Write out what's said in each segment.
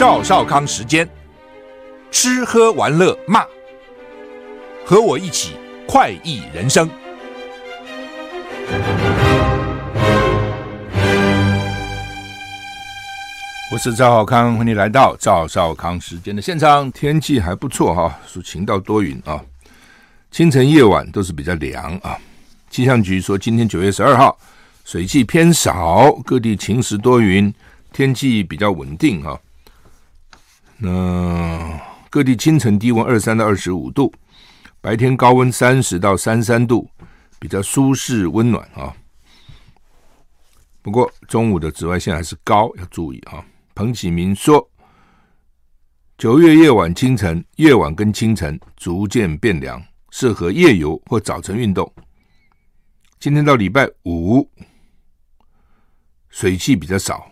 赵少康时间，吃喝玩乐骂，和我一起快意人生。我是赵少康，欢迎来到赵少康时间的现场。天气还不错哈，属晴到多云啊，清晨夜晚都是比较凉啊。气象局说，今天九月十二号。水汽偏少，各地晴时多云，天气比较稳定哈。那各地清晨低温二三到二十五度，白天高温三十到三三度，比较舒适温暖啊。不过中午的紫外线还是高，要注意啊。彭启明说，九月夜晚、清晨、夜晚跟清晨逐渐变凉，适合夜游或早晨运动。今天到礼拜五。水汽比较少，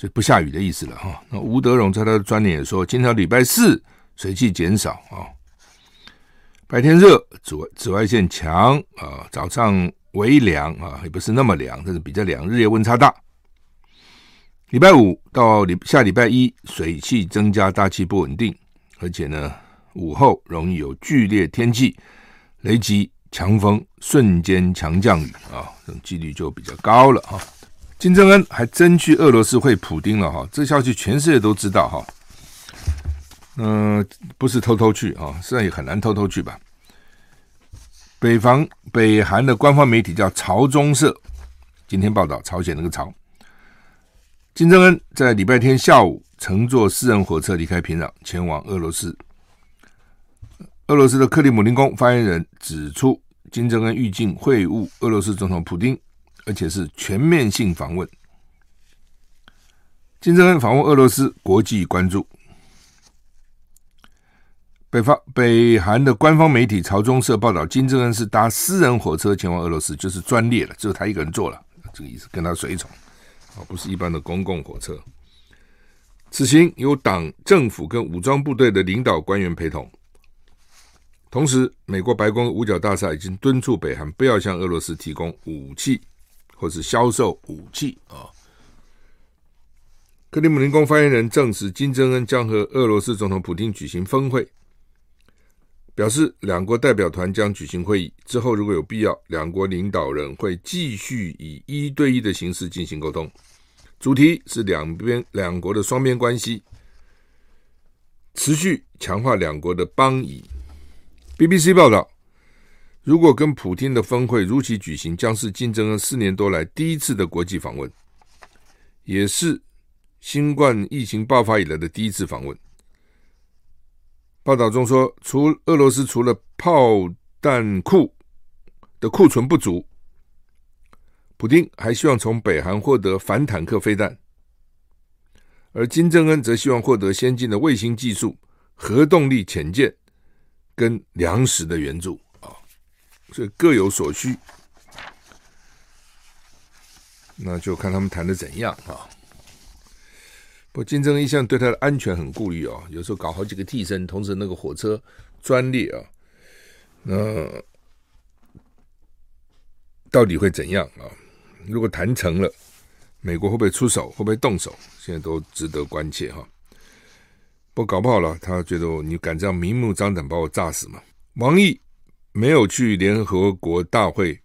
就不下雨的意思了哈。那吴德荣在他的专栏也说，今天礼拜四水汽减少啊，白天热，紫外紫外线强啊，早上微凉啊，也不是那么凉，但是比较凉，日夜温差大。礼拜五到礼下礼拜一，水汽增加，大气不稳定，而且呢，午后容易有剧烈天气，雷击。强风、瞬间强降雨啊，这种几率就比较高了哈。金正恩还真去俄罗斯会普丁了哈，这消息全世界都知道哈。嗯、不是偷偷去啊，实在也很难偷偷去吧。北方北韩的官方媒体叫朝中社，今天报道朝鲜那个朝。金正恩在礼拜天下午乘坐私人火车离开平壤，前往俄罗斯。俄罗斯的克里姆林宫发言人指出，金正恩预计会晤俄罗斯总统普丁，而且是全面性访问。金正恩访问俄罗斯，国际关注。北方北韩的官方媒体朝中社报道，金正恩是搭私人火车前往俄罗斯，就是专列了，只有他一个人坐了，这个意思，跟他随从，啊，不是一般的公共火车。此行有党政府跟武装部队的领导官员陪同。同时，美国白宫五角大厦已经敦促北韩不要向俄罗斯提供武器，或是销售武器啊。克里姆林宫发言人证实，金正恩将和俄罗斯总统普京举行峰会，表示两国代表团将举行会议之后，如果有必要，两国领导人会继续以一对一的形式进行沟通，主题是两边两国的双边关系，持续强化两国的邦谊。BBC 报道，如果跟普京的峰会如期举行，将是金正恩四年多来第一次的国际访问，也是新冠疫情爆发以来的第一次访问。报道中说，除俄罗斯除了炮弹库的库存不足，普丁还希望从北韩获得反坦克飞弹，而金正恩则希望获得先进的卫星技术、核动力潜舰。跟粮食的援助，所以各有所需，那就看他们谈的怎样啊。不金正恩一向对他的安全很顾虑啊，有时候搞好几个替身，同时那个火车专列啊，那到底会怎样啊？如果谈成了，美国会不会出手？会不会动手？现在都值得关切哈。不搞不好了，他觉得你敢这样明目张胆把我炸死吗？王毅没有去联合国大会，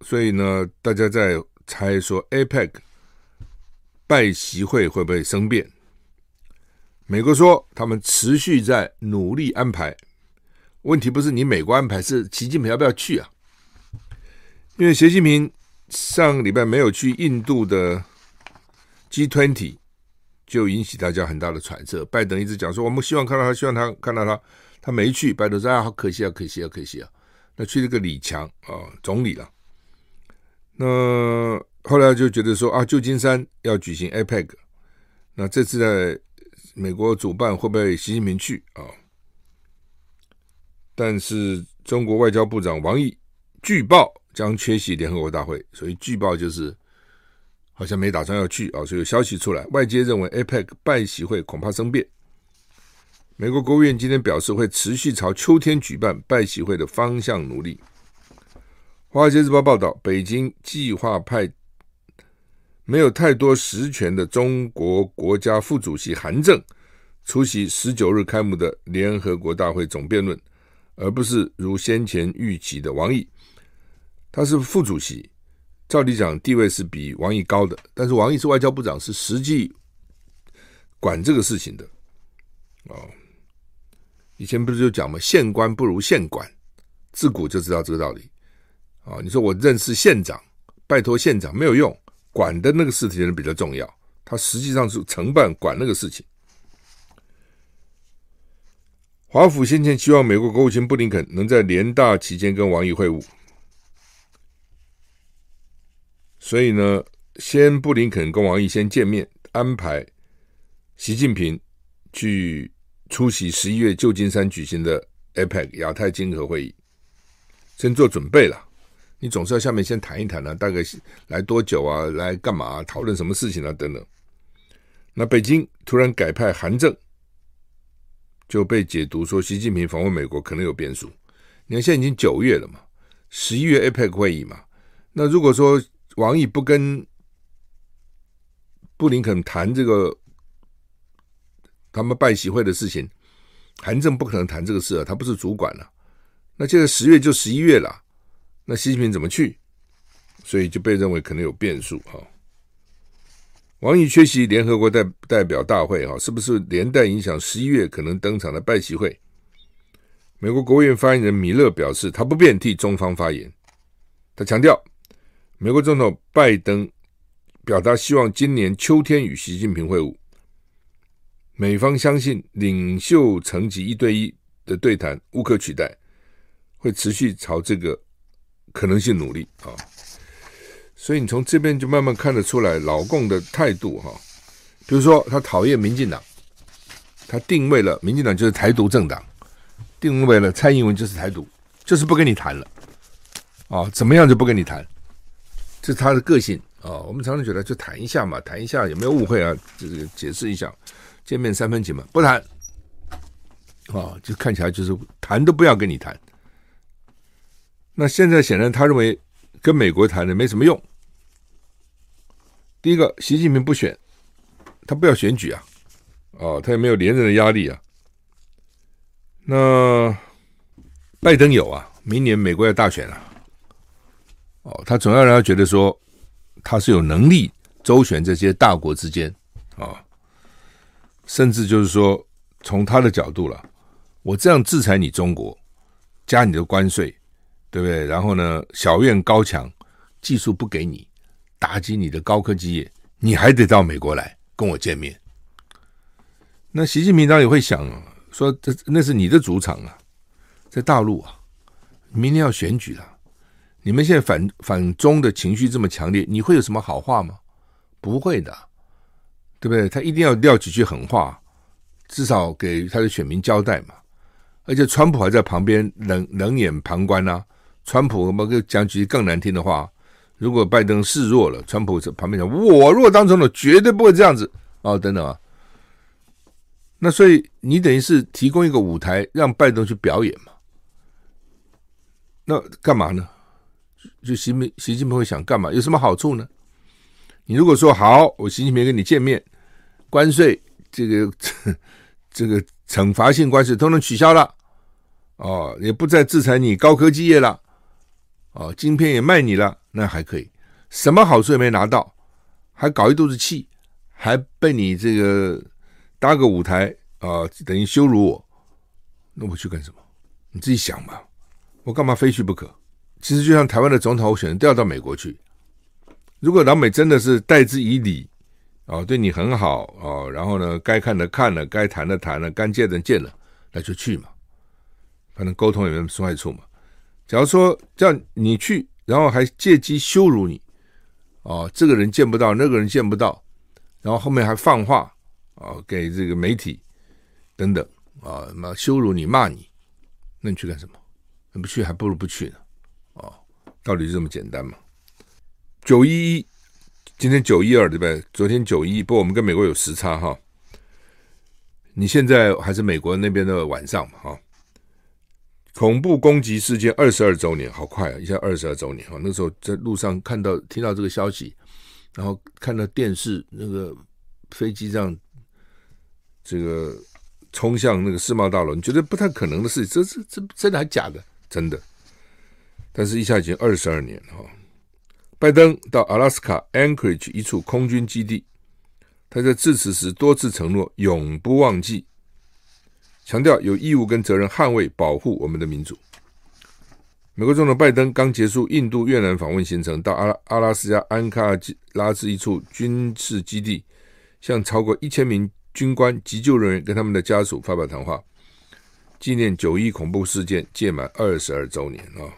所以呢，大家在猜说 APEC 拜习会会不会生变？美国说他们持续在努力安排，问题不是你美国安排，是习近平要不要去啊？因为习近平上礼拜没有去印度的。G20 就引起大家很大的揣测。拜登一直讲说，我们希望看到他，希望他看到他，他没去。拜登说啊，好可惜啊，可惜啊，可惜啊。那去了个李强啊，总理了。那后来就觉得说啊，旧金山要举行 APEC，那这次在美国主办会不会习近平去啊？但是中国外交部长王毅据报将缺席联合国大会，所以据报就是。好像没打算要去啊，所以有消息出来，外界认为 APEC 拜习会恐怕生变。美国国务院今天表示，会持续朝秋天举办拜习会的方向努力。华尔街日报报道，北京计划派没有太多实权的中国国家副主席韩正出席十九日开幕的联合国大会总辩论，而不是如先前预期的王毅。他是副主席，照理讲地位是比王毅高的，但是王毅是外交部长，是实际管这个事情的。哦，以前不是就讲吗？县官不如县管，自古就知道这个道理。啊，你说我认识县长，拜托县长没有用，管的那个事情人比较重要，他实际上是承办管那个事情。华府先前希望美国国务卿布林肯能在联大期间跟王毅会晤，所以呢，先布林肯跟王毅先见面，安排习近平去出席十一月旧金山举行的 APEC 亚太经合会议，先做准备了。你总是要下面先谈一谈啊，大概来多久啊？来干嘛？讨论什么事情啊？等等。那北京突然改派韩正，就被解读说习近平访问美国可能有变数。你看现在已经九月了嘛，十一月 APEC 会议嘛。那如果说王毅不跟布林肯谈这个他们拜习会的事情，韩正不可能谈这个事啊，他不是主管了啊。那现在十月就十一月了。那习近平怎么去？所以就被认为可能有变数哈。王毅缺席联合国代代表大会哈，是不是连带影响十一月可能登场的拜习会？美国国务院发言人米勒表示，他不便替中方发言。他强调，美国总统拜登表达希望今年秋天与习近平会晤。美方相信领袖层级一对一的对谈无可取代，会持续朝这个。可能性努力啊，所以你从这边就慢慢看得出来老共的态度哈。比如说，他讨厌民进党，他定位了民进党就是台独政党，定位了蔡英文就是台独，就是不跟你谈了啊，怎么样就不跟你谈，这是他的个性啊。我们常常觉得就谈一下嘛，谈一下有没有误会啊？这个解释一下，见面三分情嘛，不谈啊，就看起来就是谈都不要跟你谈。那现在显然，他认为跟美国谈的没什么用。第一个，习近平不选，他不要选举啊，哦，他也没有连任的压力啊。那拜登有啊，明年美国要大选了，哦，他总要让他觉得说他是有能力周旋这些大国之间啊，哦，甚至就是说从他的角度了，我这样制裁你中国，加你的关税。对不对？然后呢，小院高墙，技术不给你，打击你的高科技业，你还得到美国来跟我见面。那习近平当然也会想说，这那是你的主场啊，在大陆啊，明年要选举了，你们现在反反中的情绪这么强烈，你会有什么好话吗？不会的，对不对？他一定要撂几句狠话，至少给他的选民交代嘛。而且川普还在旁边冷冷眼旁观呢、川普我们讲几句更难听的话，如果拜登示弱了，川普在旁边讲：“我若当总统，绝对不会这样子。”哦，等等啊。那所以你等于是提供一个舞台，让拜登去表演嘛？那干嘛呢？就习近平习近平会想干嘛？有什么好处呢？你如果说好，我习近平跟你见面，关税这个这个惩罚性关税都能取消了，哦，也不再制裁你高科技业了。哦，晶片也卖你了，那还可以，什么好处也没拿到，还搞一肚子气，还被你这个搭个舞台啊，等于羞辱我，那我去干什么？你自己想嘛，我干嘛非去不可？其实就像台湾的总统候选人调到美国去，如果老美真的是待之以礼，哦，对你很好哦，然后呢，该看的看了，该谈的谈了，该见的见了，那就去嘛，反正沟通也没什么坏处嘛。假如说叫你去，然后还借机羞辱你，哦，这个人见不到，那个人见不到，然后后面还放话啊，给这个媒体等等啊，什么羞辱你、骂你，那你去干什么？你不去还不如不去呢，道理就这么简单嘛。九一一，今天九一二对不对？昨天九一，不过我们跟美国有时差哈。你现在还是美国那边的晚上嘛哈。恐怖攻击事件二十二周年，好快啊！一下二十二周年哈，那时候在路上看到、听到这个消息，然后看到电视那个飞机上这个冲向那个世贸大楼，你觉得不太可能的事情，这这这真的还假的？真的。但是，一下已经二十二年哈。拜登到阿拉斯加 Anchorage 一处空军基地，他在致辞时多次承诺永不忘记，强调有义务跟责任捍卫保护我们的民主。美国总统拜登刚结束印度、越南访问行程，到阿拉阿拉斯加安卡拉治一处军事基地，向超过一千名军官、急救人员跟他们的家属发表谈话，纪念九一恐怖事件届满二十二周年啊。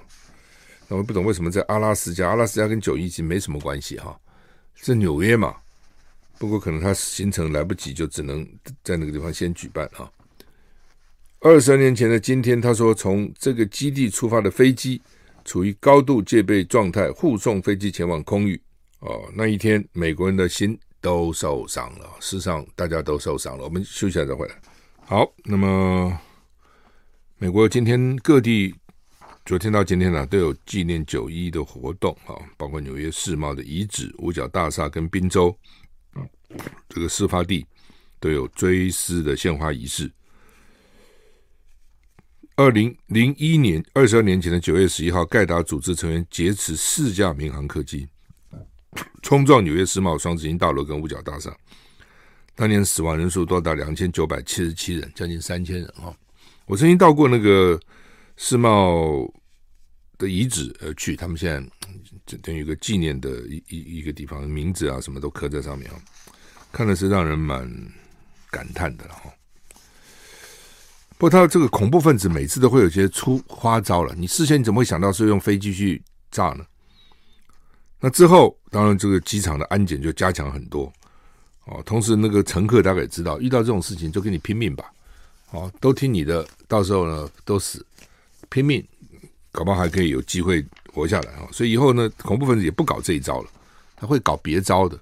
那我不懂为什么在阿拉斯加，阿拉斯加跟九一级没什么关系哈，是纽约嘛。不过可能他行程来不及，就只能在那个地方先举办哈。二十年前的今天，他说从这个基地出发的飞机处于高度戒备状态，护送飞机前往空域。哦，那一天美国人的心都受伤了，事实上大家都受伤了。我们休息一下再回来。好，那么美国今天各地。昨天到今天呢、都有纪念九一的活动啊，包括纽约世贸的遗址、五角大厦跟宾州，这个事发地都有追思的献花仪式。二零零一年，二十二年前的九月十一号，盖达组织成员劫持四架民航客机，冲撞纽约世贸双子星大楼跟五角大厦，当年死亡人数多达两千九百七十七人，将近三千人啊！我曾经到过那个。世贸的遗址而去，他们现在等于一个纪念的一一一个地方，名字啊什么都刻在上面啊，看的是让人蛮感叹的哈。不过他这个恐怖分子每次都会有些出花招了，你事先你怎么会想到是用飞机去炸呢？那之后当然这个机场的安检就加强很多哦，同时那个乘客大概也知道，遇到这种事情就跟你拼命吧，哦，都听你的，到时候呢都死。拼命，搞不好还可以有机会活下来啊！所以以后呢，恐怖分子也不搞这一招了，他会搞别招的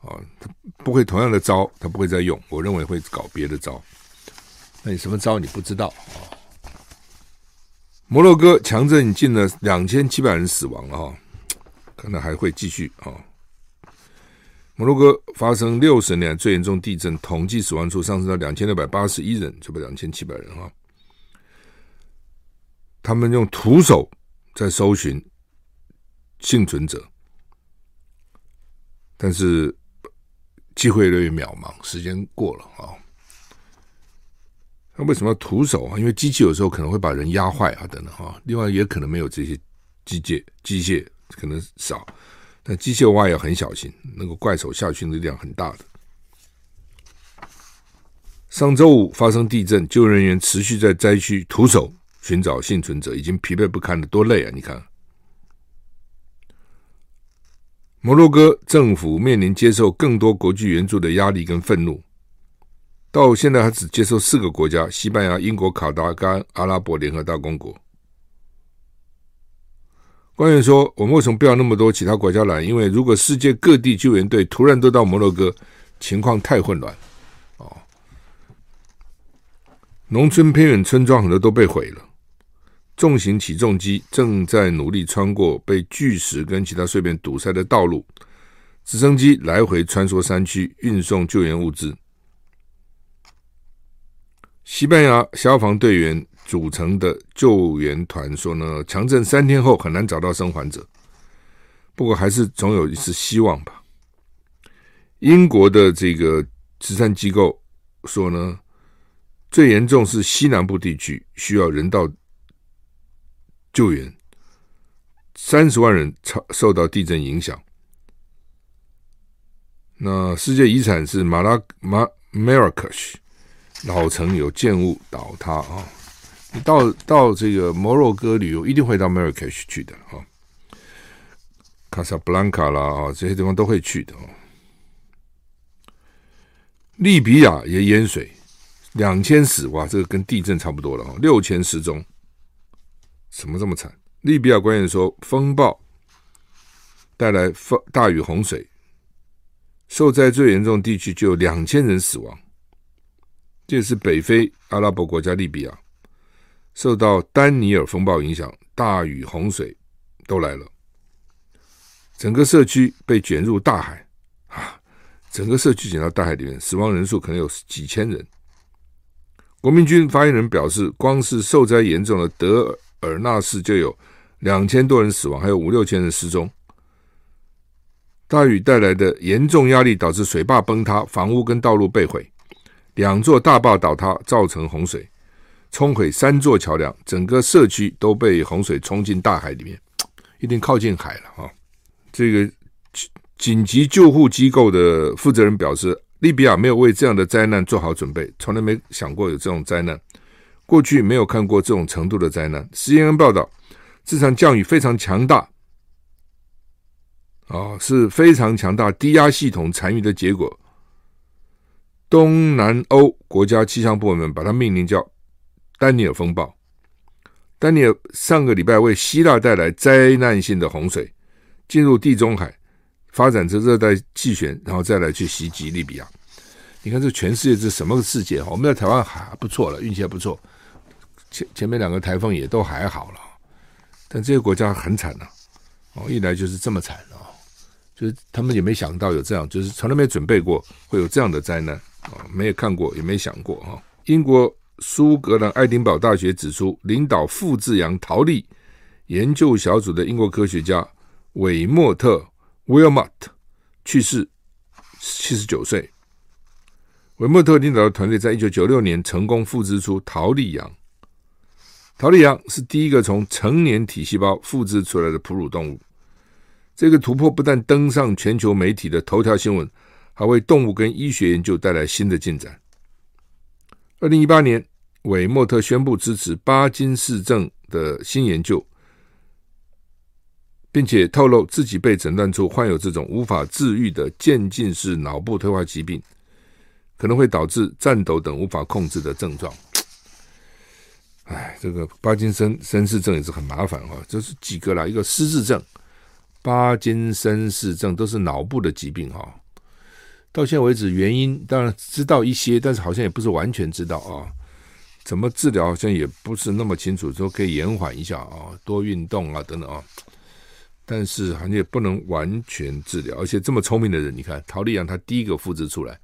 啊！他不会同样的招，他不会再用。我认为会搞别的招。那你什么招你不知道啊？摩洛哥强震近了两千七百人死亡了哈，可能还会继续啊！摩洛哥发生六十年最严重地震，统计死亡数上升到两千六百八十一人，就不两千七百人哈。他们用徒手在搜寻幸存者，但是机会越来越渺茫，时间过了啊。那为什么要徒手啊？因为机器有时候可能会把人压坏啊，等等哈。另外也可能没有这些机械，机械可能少，但机械挖也很小心，那个怪手下去的力量很大的。上周五发生地震，救援人员持续在灾区徒手。寻找幸存者已经疲惫不堪了，多累啊！你看，摩洛哥政府面临接受更多国际援助的压力跟愤怒，到现在还只接受四个国家：西班牙、英国、卡达跟阿拉伯联合大公国。官员说：“我们为什么不要那么多其他国家来？因为如果世界各地救援队突然都到摩洛哥，情况太混乱。哦，农村偏远村庄很多都被毁了。”重型起重机正在努力穿过被巨石跟其他碎片堵塞的道路，直升机来回穿梭山区运送救援物资。西班牙消防队员组成的救援团说呢，强震三天后很难找到生还者，不过还是总有一丝希望吧。英国的这个慈善机构说呢，最严重是西南部地区需要人道。救援三十万人超受到地震影响。那世界遗产是马拉马马拉喀什老城有建物倒塌啊！你到到这个摩洛哥旅游，一定会到马拉喀什去的啊。卡萨布兰卡啦啊，这些地方都会去的啊。利比亚也淹水，两千死哇，这个跟地震差不多了啊，六千失踪。怎么这么惨？利比亚官员说，风暴带来风大雨洪水，受灾最严重地区就有两千人死亡。这是北非阿拉伯国家利比亚，受到丹尼尔风暴影响，大雨洪水都来了。整个社区被卷入大海啊！整个社区卷到大海里面，死亡人数可能有几千人。国民军发言人表示，光是受灾严重的德尔纳市就有两千多人死亡，还有五六千人失踪。大雨带来的严重压力导致水坝崩塌，房屋跟道路被毁，两座大坝倒塌造成洪水，冲毁三座桥梁，整个社区都被洪水冲进大海里面，一定靠近海了啊！这个紧急救护机构的负责人表示，利比亚没有为这样的灾难做好准备，从来没想过有这种灾难，过去没有看过这种程度的灾难。CNN 报道，这场降雨非常强大。啊、哦，是非常强大低压系统残余的结果。东南欧国家气象部门把它命名叫“丹尼尔风暴”。丹尼尔上个礼拜为希腊带来灾难性的洪水，进入地中海，发展成热带气旋，然后再来去袭击利比亚。你看，这全世界这什么世界？我们在台湾还不错了，运气还不错。前前面两个台风也都还好了，但这些国家很惨呐、啊。哦，一来就是这么惨啊。就是他们也没想到有这样，就是从来没准备过会有这样的灾难啊，没有看过，也没想过哈。英国苏格兰爱丁堡大学指出，领导复制羊逃离研究小组的英国科学家韦莫特 （Wilmot） 去世，七十九岁。韦莫特领导的团队在一九九六年成功复制出逃匿羊。逃匿羊是第一个从成年体细胞复制出来的哺乳动物。这个突破不但登上全球媒体的头条新闻，还为动物跟医学研究带来新的进展。二零一八年，韦莫特宣布支持巴金氏症的新研究，并且透露自己被诊断出患有这种无法治愈的渐进式脑部退化疾病，可能会导致颤抖等无法控制的症状。哎，这个巴金森森氏症也是很麻烦啊，这是几个啦，一个失智症。巴金森氏症都是脑部的疾病哈，到现在为止原因当然知道一些，但是好像也不是完全知道啊。怎么治疗好像也不是那么清楚，说可以延缓一下啊，多运动啊等等啊。但是好像也不能完全治疗，而且这么聪明的人，你看陶丽阳他第一个复制出来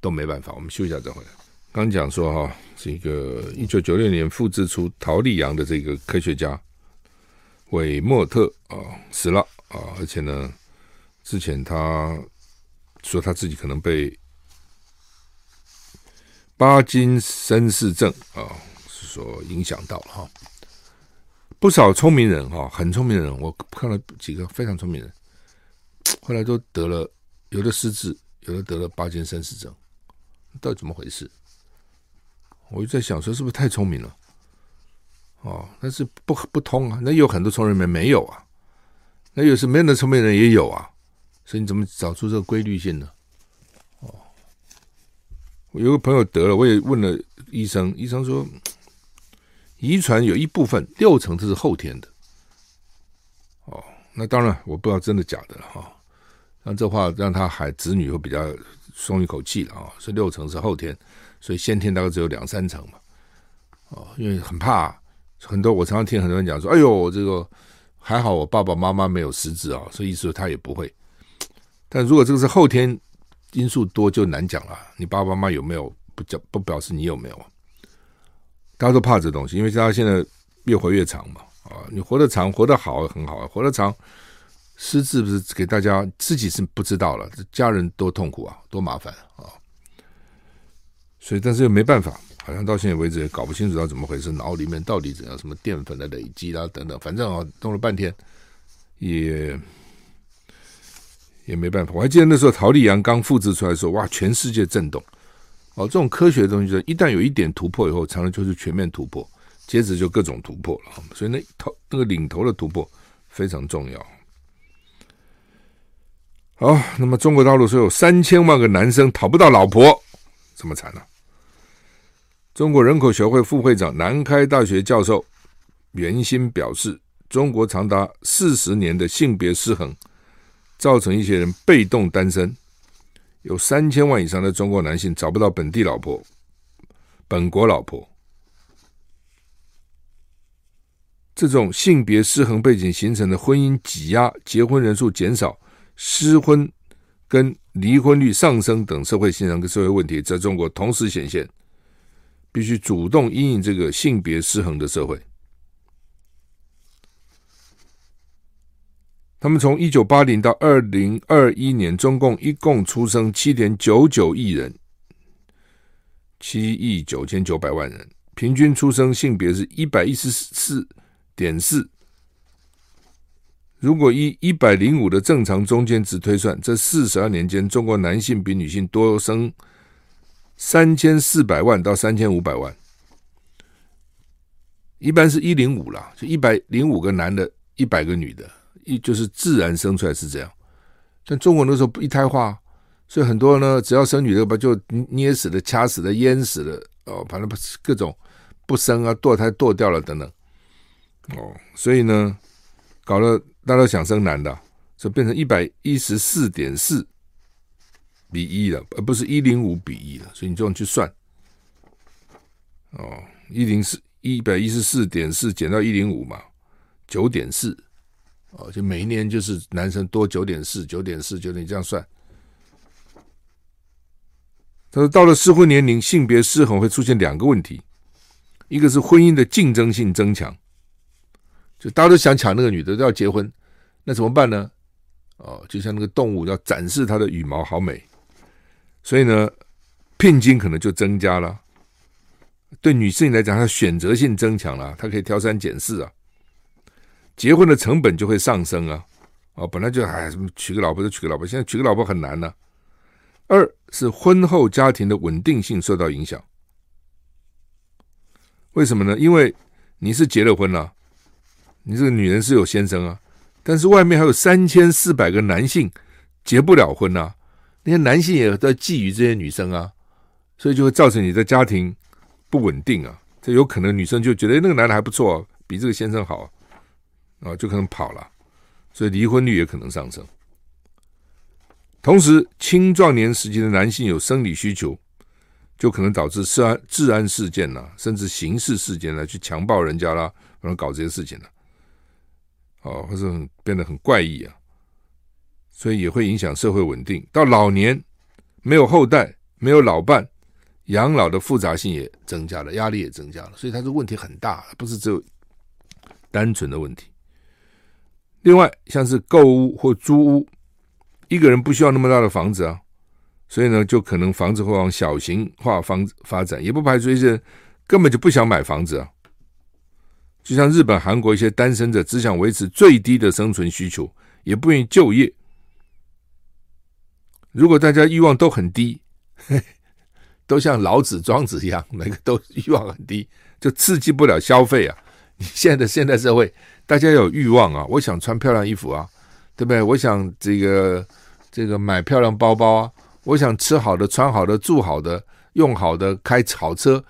都没办法。我们休息一下再回来。刚讲说哈，这个一九九六年复制出陶丽阳的这个科学家韦莫特啊死了。啊，而且呢，之前他说他自己可能被巴金森氏症啊，是说影响到了哈。不少聪明人哈，很聪明的人，我看了几个非常聪明人，后来都得了，有的失智，有的得了巴金森氏症，到底怎么回事？我就在想说，是不是太聪明了？哦，但是不不通啊，那有很多聪明人没有啊。那有时没那聪明人也有啊，所以你怎么找出这个规律性呢？哦，我有个朋友得了，我也问了医生，医生说，遗传有一部分六成这是后天的。哦，那当然我不知道真的假的了哈。那这话让他孩子女会比较松一口气了啊，所以六成是后天，所以先天大概只有两三成嘛。哦，因为很怕很多，我常常听很多人讲说，哎呦这个。还好我爸爸妈妈没有失智啊，所以意思说他也不会。但如果这个是后天因素多，就难讲了。你爸爸妈妈有没有不讲不表示你有没有？大家都怕这东西，因为大家现在越活越长嘛。啊，你活得长，活得好很好，活得长失智不是给大家自己是不知道了，家人多痛苦啊，多麻烦啊。所以，但是又没办法。好像到现在为止也搞不清楚到怎么回事，脑里面到底怎样，什么淀粉的累积啦等等，反正啊弄了半天也也没办法。我还记得那时候陶丽阳刚复制出来的时候，哇，全世界震动哦！这种科学的东西，就一旦有一点突破以后，常常就是全面突破，接着就各种突破了。所以那头那个领头的突破非常重要。好，那么中国大陆说有三千万个男生讨不到老婆，这么惨呢、中国人口学会副会长、南开大学教授袁鑫表示：“中国长达四十年的性别失衡，造成一些人被动单身，有三千万以上的中国男性找不到本地老婆、本国老婆。这种性别失衡背景形成的婚姻挤压、结婚人数减少、失婚跟离婚率上升等社会现象跟社会问题，在中国同时显现，必须主动因应这个性别失衡的社会。他们从一九八零到二零二一年，中共一共出生七点九九亿人，七亿九千九百万人，平均出生性别是一百一十四点四。如果以一百零五的正常中间值推算，这四十二年间，中国男性比女性多生三千四百万到三千五百万，一般是一零五啦，就一百零五个男的，一百个女的。一就是自然生出来是这样，但中国那时候不一胎化，所以很多呢，只要生女的吧，就捏死的、掐死的、淹死的，哦，反正各种不生啊，堕胎堕掉了等等，哦，所以呢，搞了大家都想生男的，就变成一百一十四点四比一了，而不是一零五比一了，所以你这样去算，哦，一零四一百一十四点四减到一零五嘛，九点四。哦，就每一年就是男生多九点四、九点四、九点这样算。他说，到了适婚年龄，性别失衡会出现两个问题，一个是婚姻的竞争性增强，就大家都想抢那个女的，都要结婚，那怎么办呢？哦，就像那个动物要展示它的羽毛好美，所以呢，聘金可能就增加了。对女性来讲，她选择性增强了，她可以挑三拣四啊。结婚的成本就会上升啊！哦，本来就哎，娶个老婆就娶个老婆，现在娶个老婆很难呢、二是婚后家庭的稳定性受到影响，为什么呢？因为你是结了婚了，你这个女人是有先生啊，但是外面还有三千四百个男性结不了婚啊，那些男性也在觊觎这些女生啊，所以就会造成你的家庭不稳定啊。这有可能女生就觉得那个男的还不错，比这个先生好。啊，就可能跑了，所以离婚率也可能上升。同时，青壮年时期的男性有生理需求，就可能导致治安治安事件呐、甚至刑事事件来去强暴人家啦，可能搞这些事情了。哦，或者变得很怪异啊，所以也会影响社会稳定。到老年没有后代，没有老伴，养老的复杂性也增加了，压力也增加了，所以它这问题很大，不是只有单纯的问题。另外，像是购屋或租屋，一个人不需要那么大的房子啊，所以呢，就可能房子会往小型化方发展，也不排除一些根本就不想买房子啊。就像日本、韩国一些单身者只想维持最低的生存需求，也不愿意就业。如果大家欲望都很低，都像老子、庄子一样，每个都欲望很低，就刺激不了消费啊。你现在的现代社会。大家有欲望啊！我想穿漂亮衣服啊，对不对？我想这个这个买漂亮包包啊，我想吃好的、穿好的、住好的、用好的、开好车，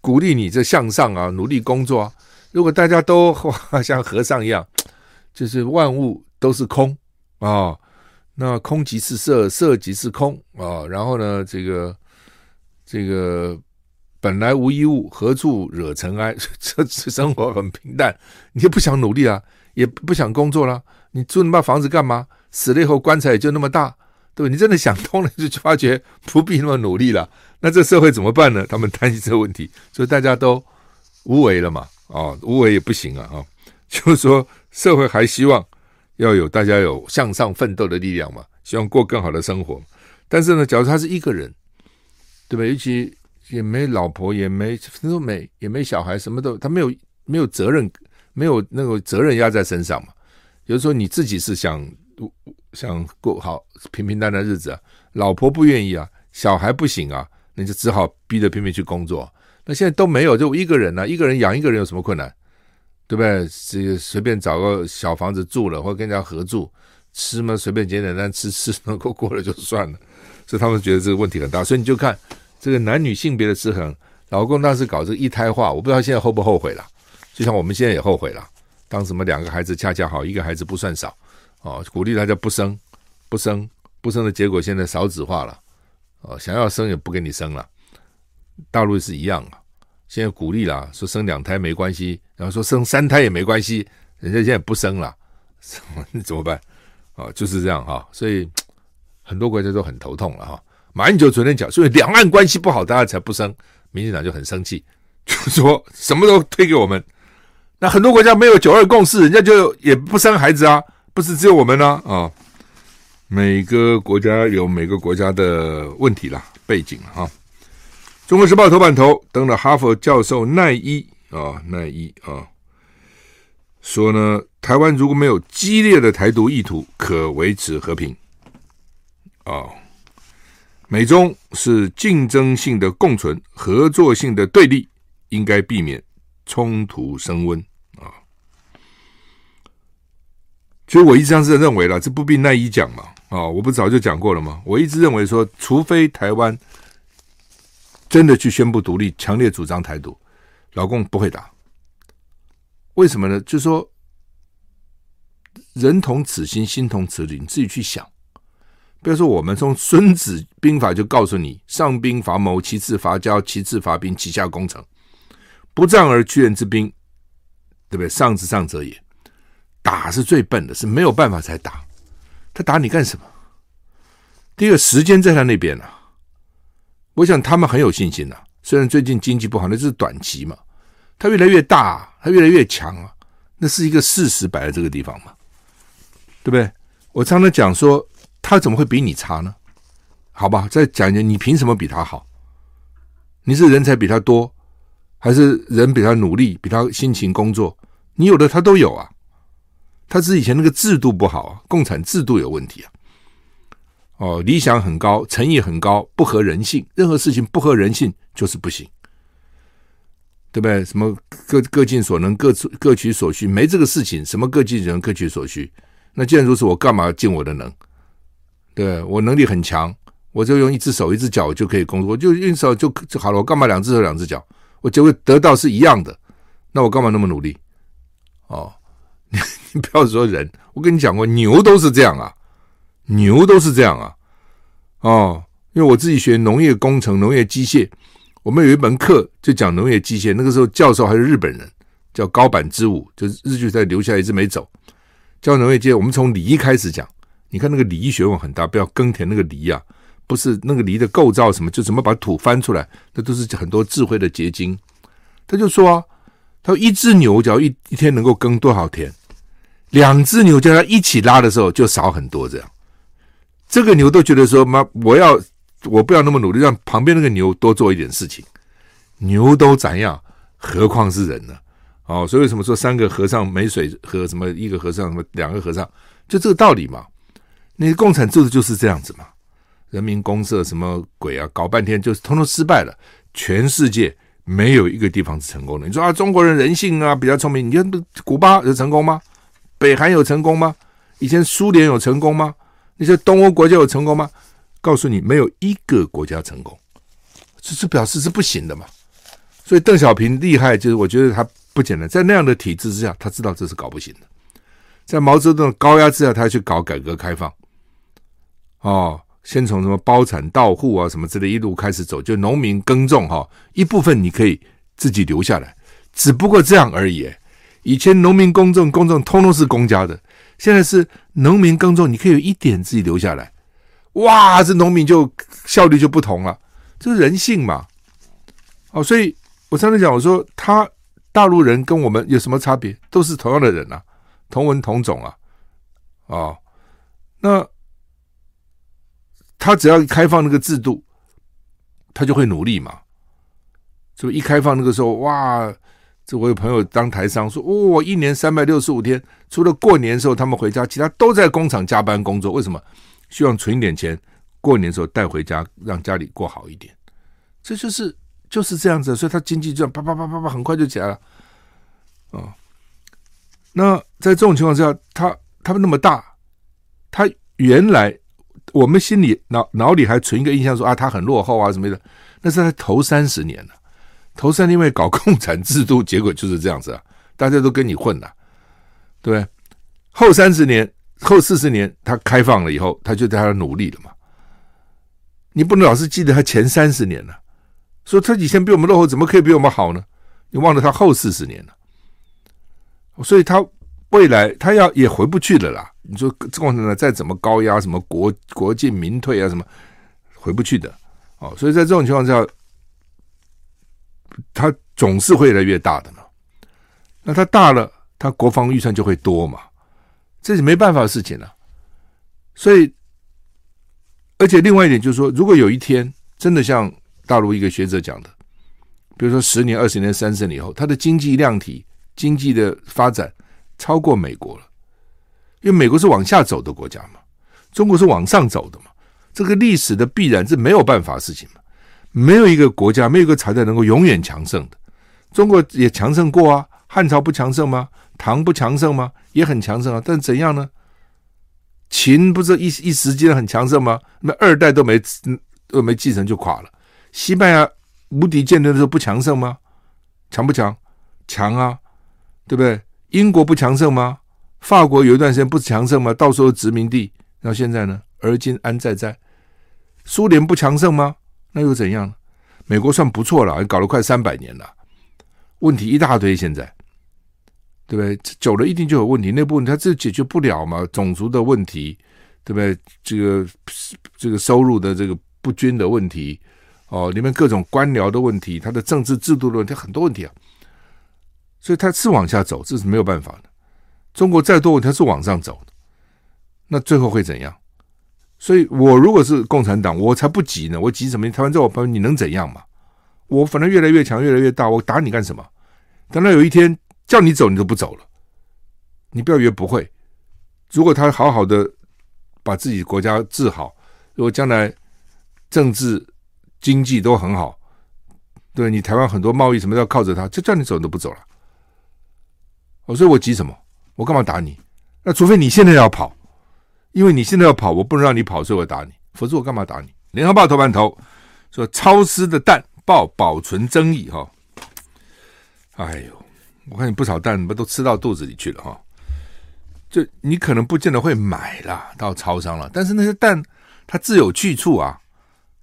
鼓励你这向上啊，努力工作啊。如果大家都像和尚一样，就是万物都是空啊、那空即是色，色即是空啊、然后呢，这个这个。本来无一物，何处惹尘埃？这这生活很平淡，你也不想努力啊，也不想工作了。你住那么房子干嘛？死了以后棺材也就那么大，对？你真的想通了，就发觉不必那么努力了。那这社会怎么办呢？他们担心这个问题，所以大家都无为了嘛。啊，无为也不行啊。啊，就是说社会还希望要有大家有向上奋斗的力量嘛，希望过更好的生活。但是呢，假如他是一个人，对吧？尤其也没老婆，也没都没，也没小孩，什么都他没有没有责任，没有那个责任压在身上嘛。比如说你自己是想想过好平平淡淡日子啊，老婆不愿意啊，小孩不行啊，那就只好逼着拼命去工作。那现在都没有，就一个人呢、一个人养一个人有什么困难？对不对？这个随便找个小房子住了，或跟人家合住，吃嘛随便简简单吃吃，能够过了就算了。所以他们觉得这个问题很大，所以你就看。这个男女性别的失衡，老公当时搞这个一胎化，我不知道现在后不后悔了。就像我们现在也后悔了，当什么两个孩子恰恰好，一个孩子不算少，哦，鼓励大家不生，不生，不生的结果现在少子化了，哦，想要生也不给你生了。大陆是一样啊，现在鼓励啦，说生两胎没关系，然后说生三胎也没关系，人家现在不生了，你 怎么办？啊，就是这样哈，所以很多国家都很头痛了哈。马英九昨天讲，所以两岸关系不好，大家才不生，民进党就很生气，就说什么都推给我们。那很多国家没有九二共识，人家就也不生孩子啊，不是只有我们呢啊，每个国家有每个国家的问题啦，背景哈。中国时报头版头登了哈佛教授奈伊啊，奈伊啊，说呢，台湾如果没有激烈的台独意图，可维持和平。啊，美中是竞争性的共存，合作性的对立，应该避免冲突升温。其实我一直这样认为了，这不必奈伊讲嘛，啊、我不早就讲过了吗？我一直认为说，除非台湾真的去宣布独立，强烈主张台独，老共不会打。为什么呢？就是说，人同此心，心同此理，你自己去想。比如说，我们从《孙子兵法》就告诉你：上兵伐谋，其次伐交，其次伐兵，其下攻城。不战而屈人之兵，对不对？上之上者也。打是最笨的，是没有办法才打。他打你干什么？第一个时间在他那边呢、啊。我想他们很有信心呐、啊。虽然最近经济不好，那是短期嘛。他越来越大，他越来越强啊，那是一个事实摆在这个地方嘛，对不对？我常常讲说，他怎么会比你差呢？好吧，再讲一讲，你凭什么比他好？你是人才比他多，还是人比他努力，比他辛勤工作？你有的他都有啊。他是以前那个制度不好啊，共产制度有问题啊。哦，理想很高，诚意很高，不合人性，任何事情不合人性就是不行，对不对？什么各各尽所能，各各取所需，没这个事情。什么各尽所能，各取所需？那既然如此，我干嘛尽我的能？对，我能力很强，我就用一只手一只脚就可以工作，我就用手就就好了。我干嘛两只手两只脚？我结果得到是一样的，那我干嘛那么努力？哦。你不要说人，我跟你讲过，牛都是这样啊，牛都是这样啊，哦，因为我自己学农业工程、农业机械，我们有一门课就讲农业机械，那个时候教授还是日本人，叫高坂之武，就是日据在留下一直没走。教农业机械，我们从犁开始讲，你看那个犁学问很大，不要耕田那个犁啊，不是那个犁的构造什么，就怎么把土翻出来，那都是很多智慧的结晶。他就说啊，他说一只牛只要一一天能够耕多少田？两只牛叫它一起拉的时候就少很多，这样，这个牛都觉得说妈，我要我不要那么努力，让旁边那个牛多做一点事情。牛都怎样，何况是人呢？哦，所以为什么说三个和尚没水喝，什么一个和尚什么两个和尚，就这个道理嘛。那共产制度就是这样子嘛，人民公社什么鬼啊，搞半天就是通通失败了。全世界没有一个地方是成功的。你说啊，中国人人性啊比较聪明，你看古巴有成功吗？北韩有成功吗？以前苏联有成功吗？你说东欧国家有成功吗？告诉你，没有一个国家成功，这是表示是不行的嘛。所以邓小平厉害，就是我觉得他不简单，在那样的体制之下，他知道这是搞不行的。在毛泽东的高压之下，他去搞改革开放，哦，先从什么包产到户啊什么之类一路开始走，就农民耕种哈，一部分你可以自己留下来，只不过这样而已。以前农民耕种，耕种通通是公家的，现在是农民耕种，你可以有一点自己留下来，哇，这农民就效率就不同了，这是人性嘛。哦，所以我常常讲，我说他大陆人跟我们有什么差别？都是同样的人啊，同文同种啊，哦，那他只要开放那个制度，他就会努力嘛。所以一开放那个时候，哇！这我有朋友当台商说，哦，一年三百六十五天，除了过年时候他们回家，其他都在工厂加班工作。为什么？希望存一点钱，过年时候带回家，让家里过好一点。这就是就是这样子，所以他经济就啪啪啪啪啪，很快就起来了。哦，那在这种情况之下，他他们那么大，他原来我们心里脑脑里还存一个印象说啊，他很落后啊什么的，那是他头三十年了。头三年因为搞共产制度，结果就是这样子啊，大家都跟你混了，对不对？后三十年、后四十年，他开放了以后，他就在他努力了嘛。你不能老是记得他前三十年了，说他以前比我们落后，怎么可以比我们好呢？你忘了他后四十年了，所以他未来他要也回不去了啦。你说共产党再怎么高压，什么国国进民退啊，什么回不去的哦。所以在这种情况下，他总是会越来越大的嘛。那他大了，他国防预算就会多嘛，这是没办法的事情了。所以，而且另外一点就是说，如果有一天真的像大陆一个学者讲的，比如说十年、二十年、三十年以后，它的经济量体、经济的发展超过美国了，因为美国是往下走的国家嘛，中国是往上走的嘛，这个历史的必然是没有办法事情嘛，没有一个国家、没有一个朝代能够永远强盛的。中国也强盛过啊，汉朝不强盛吗？唐不强盛吗？也很强盛啊，但怎样呢？秦不是一一时间很强盛吗？那二代都没都没继承就垮了。西班牙无敌舰队的时候不强盛吗？强不强？强啊，对不对？英国不强盛吗？法国有一段时间不强盛吗？到时候殖民地，然后现在呢？而今安在在？苏联不强盛吗？那又怎样？美国算不错了，搞了快三百年了，问题一大堆，现在。对不对？久了一定就有问题，内部问题它这解决不了嘛？种族的问题，对不对？这个这个收入的这个不均的问题，哦，里面各种官僚的问题，它的政治制度的问题，很多问题啊。所以它是往下走，这是没有办法的。中国再多问题，它是往上走的，那最后会怎样？所以我如果是共产党，我才不急呢，我急什么？台湾在我旁边，你能怎样嘛？我反正越来越强，越来越大，我打你干什么？等到有一天。叫你走，你都不走了。你不要以为不会。如果他好好的把自己国家治好，如果将来政治经济都很好，对你台湾很多贸易什么都要靠着他，就叫你走你都不走了。我说我急什么？我干嘛打你？那除非你现在要跑，因为你现在要跑，我不能让你跑，所以我打你。否则我干嘛打你？联合报头版头说超市的蛋报保存争议哈。哎呦！我看你不少蛋不都吃到肚子里去了哈？就你可能不见得会买啦，到超商了，但是那些蛋它自有去处啊，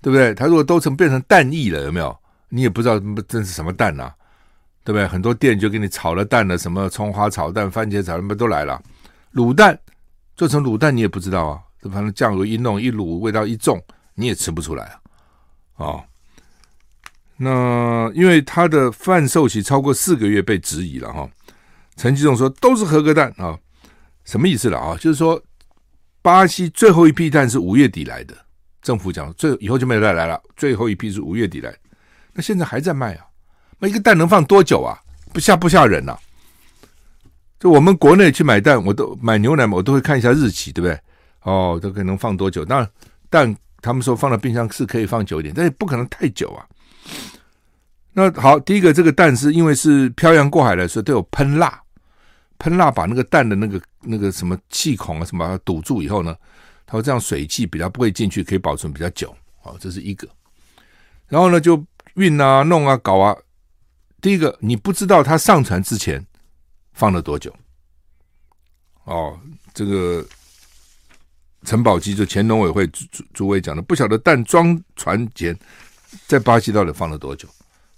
对不对？它如果都成变成蛋液了，有没有？你也不知道这是什么蛋呐、对不对？很多店就给你炒了蛋了，什么葱花炒蛋、番茄炒蛋都来了，卤蛋做成卤蛋你也不知道啊，反正酱油一弄一卤，味道一重，你也吃不出来啊，哦。那因为他的贩售期超过四个月被质疑了哈，陈吉仲说都是合格蛋啊，什么意思了啊？就是说巴西最后一批蛋是五月底来的，政府讲最以后就没有再来了，最后一批是五月底来，那现在还在卖啊？那一个蛋能放多久啊？不吓不吓人呐、啊？就我们国内去买蛋，我都买牛奶嘛，我都会看一下日期，对不对？哦，都可能放多久？那蛋他们说放到冰箱是可以放久一点，但是不可能太久啊。那好，第一个这个蛋是因为是漂洋过海来说都有喷蜡，喷蜡把那个蛋的那个那个什么气孔啊什么把它堵住以后呢，它会这样水汽比较不会进去，可以保存比较久。好，这是一个。然后呢，就运啊、弄啊、搞啊。第一个，你不知道它上船之前放了多久。哦，这个陈宝基就前农委会主主主委讲的，不晓得蛋装船前在巴西到底放了多久。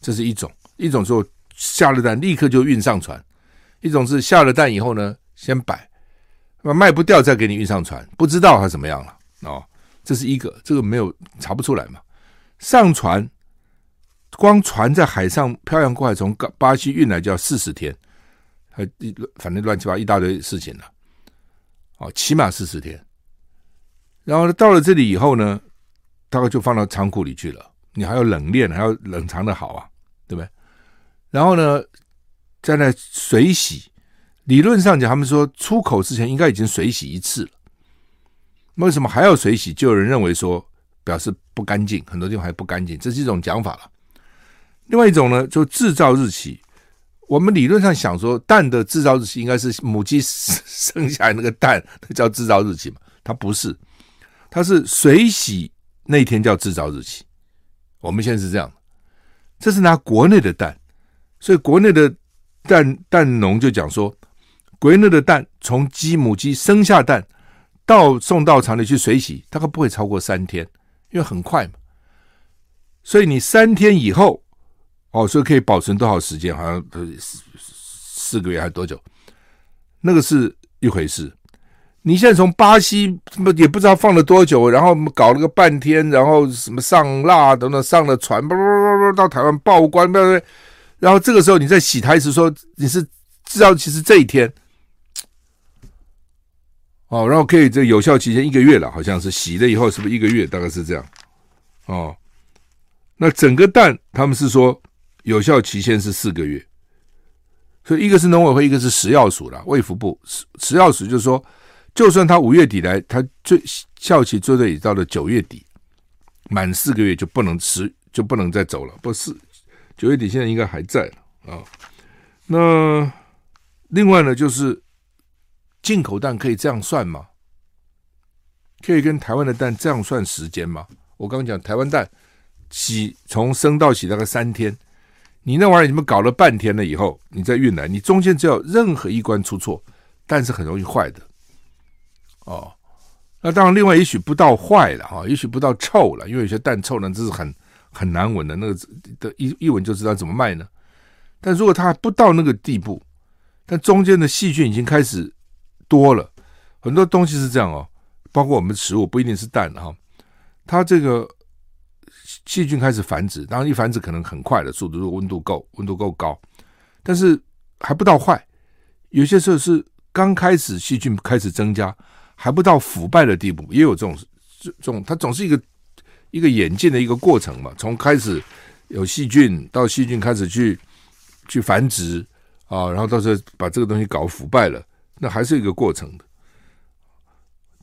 这是一种，一种说下了蛋立刻就运上船，一种是下了蛋以后呢，先摆，那卖不掉再给你运上船，不知道它怎么样了哦。这是一个，这个没有查不出来嘛。上船，光船在海上漂洋过海从巴西运来就要四十天，呃反正乱七八糟一大堆事情了，哦，起码四十天。然后到了这里以后呢，大概就放到仓库里去了。你还要冷链，还要冷藏的好啊，对不对？然后呢，在那水洗，理论上讲，他们说出口之前应该已经水洗一次了。为什么还要水洗？就有人认为说表示不干净，很多地方还不干净，这是一种讲法了。另外一种呢，就制造日期，我们理论上想说蛋的制造日期应该是母鸡生下来那个蛋，那叫制造日期嘛？它不是，它是水洗那天叫制造日期。我们现在是这样，这是拿国内的蛋，所以国内的蛋蛋农就讲说，国内的蛋从鸡母鸡生下蛋到送到厂里去水洗，大概不会超过三天，因为很快嘛。所以你三天以后，哦，所以可以保存多少时间？好像四四个月还是多久？那个是一回事。你现在从巴西也不知道放了多久，然后搞了个半天，然后什么上蜡等等，上了船，不不不不，到台湾报关，不不，然后这个时候你再洗台词说你是知道其实这一天，哦，然后可以这有效期限一个月了，好像是洗了以后是不是一个月？大概是这样，哦，那整个蛋他们是说有效期限是四个月，所以一个是农委会，一个是食药署了，卫福部食食药署就是说。就算他五月底来，他最效期最多也到了九月底，满四个月就不能吃，就不能再走了。不是九月底，现在应该还在啊。那另外呢，就是进口蛋可以这样算吗？可以跟台湾的蛋这样算时间吗？我刚刚讲台湾蛋洗从生到洗大概三天，你那玩意儿你们搞了半天了以后，你再运来，你中间只要任何一关出错，蛋是很容易坏的。哦，那当然，另外也许不到坏了哈，也许不到臭了，因为有些蛋臭呢，这是很很难闻的，那个的一一闻就知道怎么卖呢。但如果它还不到那个地步，但中间的细菌已经开始多了，很多东西是这样哦，包括我们的食物不一定是蛋哈，它这个细菌开始繁殖，当然一繁殖可能很快的速度，如果温度够，温度够高，但是还不到坏，有些时候是刚开始细菌开始增加。还不到腐败的地步，也有这种这种，它总是一个一个演进的一个过程嘛。从开始有细菌，到细菌开始去去繁殖啊，然后到时候把这个东西搞腐败了，那还是一个过程的。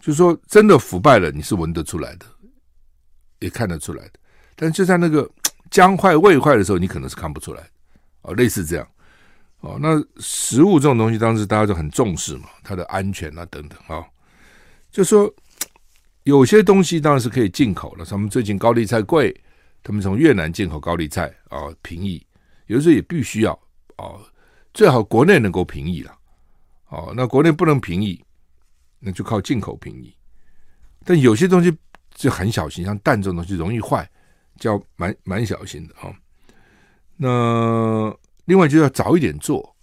就是说，真的腐败了，你是闻得出来的，也看得出来的。但就在那个 将坏未坏的时候，你可能是看不出来哦，类似这样哦。那食物这种东西，当时大家就很重视嘛，它的安全啊等等啊。就说 有些东西当然是可以进口了，他们最近高丽菜贵，他们从越南进口高丽菜啊便宜，有时候也必须要啊，最好国内能够便宜了，哦，那国内不能便宜，那就靠进口便宜。但有些东西就很小心，像蛋这种东西容易坏，要蛮蛮小心的啊。那另外就要早一点做，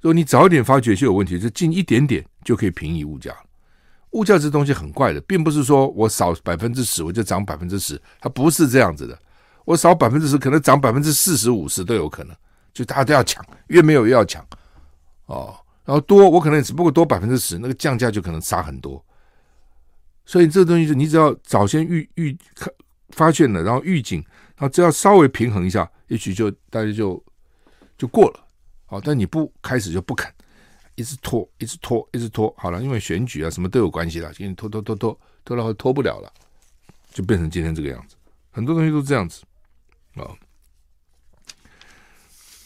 如果你早一点发觉就有问题，就进一点点就可以平抑物价。物价这东西很怪的，并不是说我少百分之十我就涨百分之十，它不是这样子的。我少百分之十，可能涨百分之四十五十都有可能，就大家都要抢，越没有越要抢哦。然后多，我可能只不过多百分之十，那个降价就可能杀很多。所以这东西，你只要早先预预看发现了，然后预警，然后只要稍微平衡一下，也许就大家就就过了。好，但你不开始就不肯。一直拖，一直拖，一直拖，好了，因为选举啊，什么都有关系了，给你拖拖拖拖拖到拖不了了，就变成今天这个样子。很多东西都这样子啊、哦，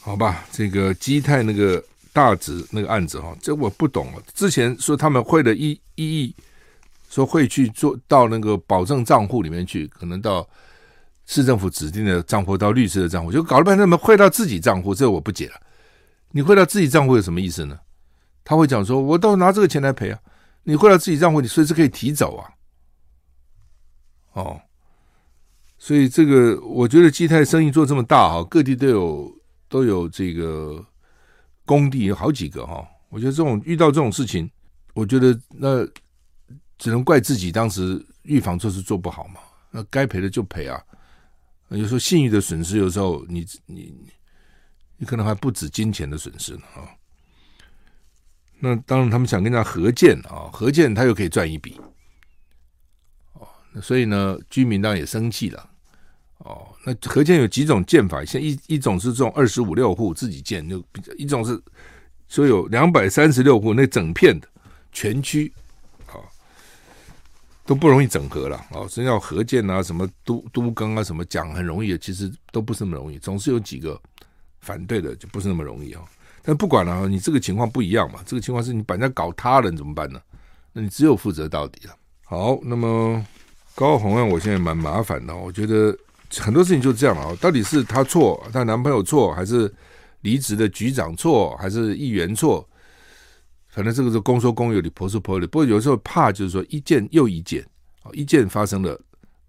好吧，这个基泰那个大直那个案子哈、哦，这我不懂了。之前说他们汇了一一亿，说会去做到那个保证账户里面去，可能到市政府指定的账户，到律师的账户，就搞了半天，怎么汇到自己账户，这我不解了。你汇到自己账户有什么意思呢？他会讲说：“我都拿这个钱来赔啊！你汇到自己账户，你随时可以提走啊。”哦，所以这个我觉得基泰生意做这么大哈，各地都有都有这个工地有好几个哈。我觉得这种遇到这种事情，我觉得那只能怪自己当时预防措施做不好嘛。那该赔的就赔啊。有时候信誉的损失，有时候你你你可能还不止金钱的损失呢啊。那当然，他们想跟人家合建啊，合建他又可以赚一笔，哦，那所以呢，居民当然也生气了，哦，那合建有几种建法，像一一种是这种二十五六户自己建，就比较一种是说有两百三十六户那整片的全区，都不容易整合了，哦，真要合建啊，什么都都更啊，什么讲很容易，其实都不是那么容易，总是有几个反对的，就不是那么容易啊。但不管了、你这个情况不一样嘛？这个情况是你把人家搞塌了，你怎么办呢？那你只有负责到底了。好，那么高虹安，我现在蛮麻烦的。我觉得很多事情就这样啊，到底是她错，她男朋友错，还是离职的局长错，还是议员错？反正这个是公说公有理，婆说婆有理。不过有时候怕就是说一件又一件，一件发生了，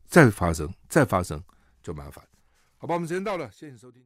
再发生，再发生就麻烦。好吧，我们时间到了，谢谢收听。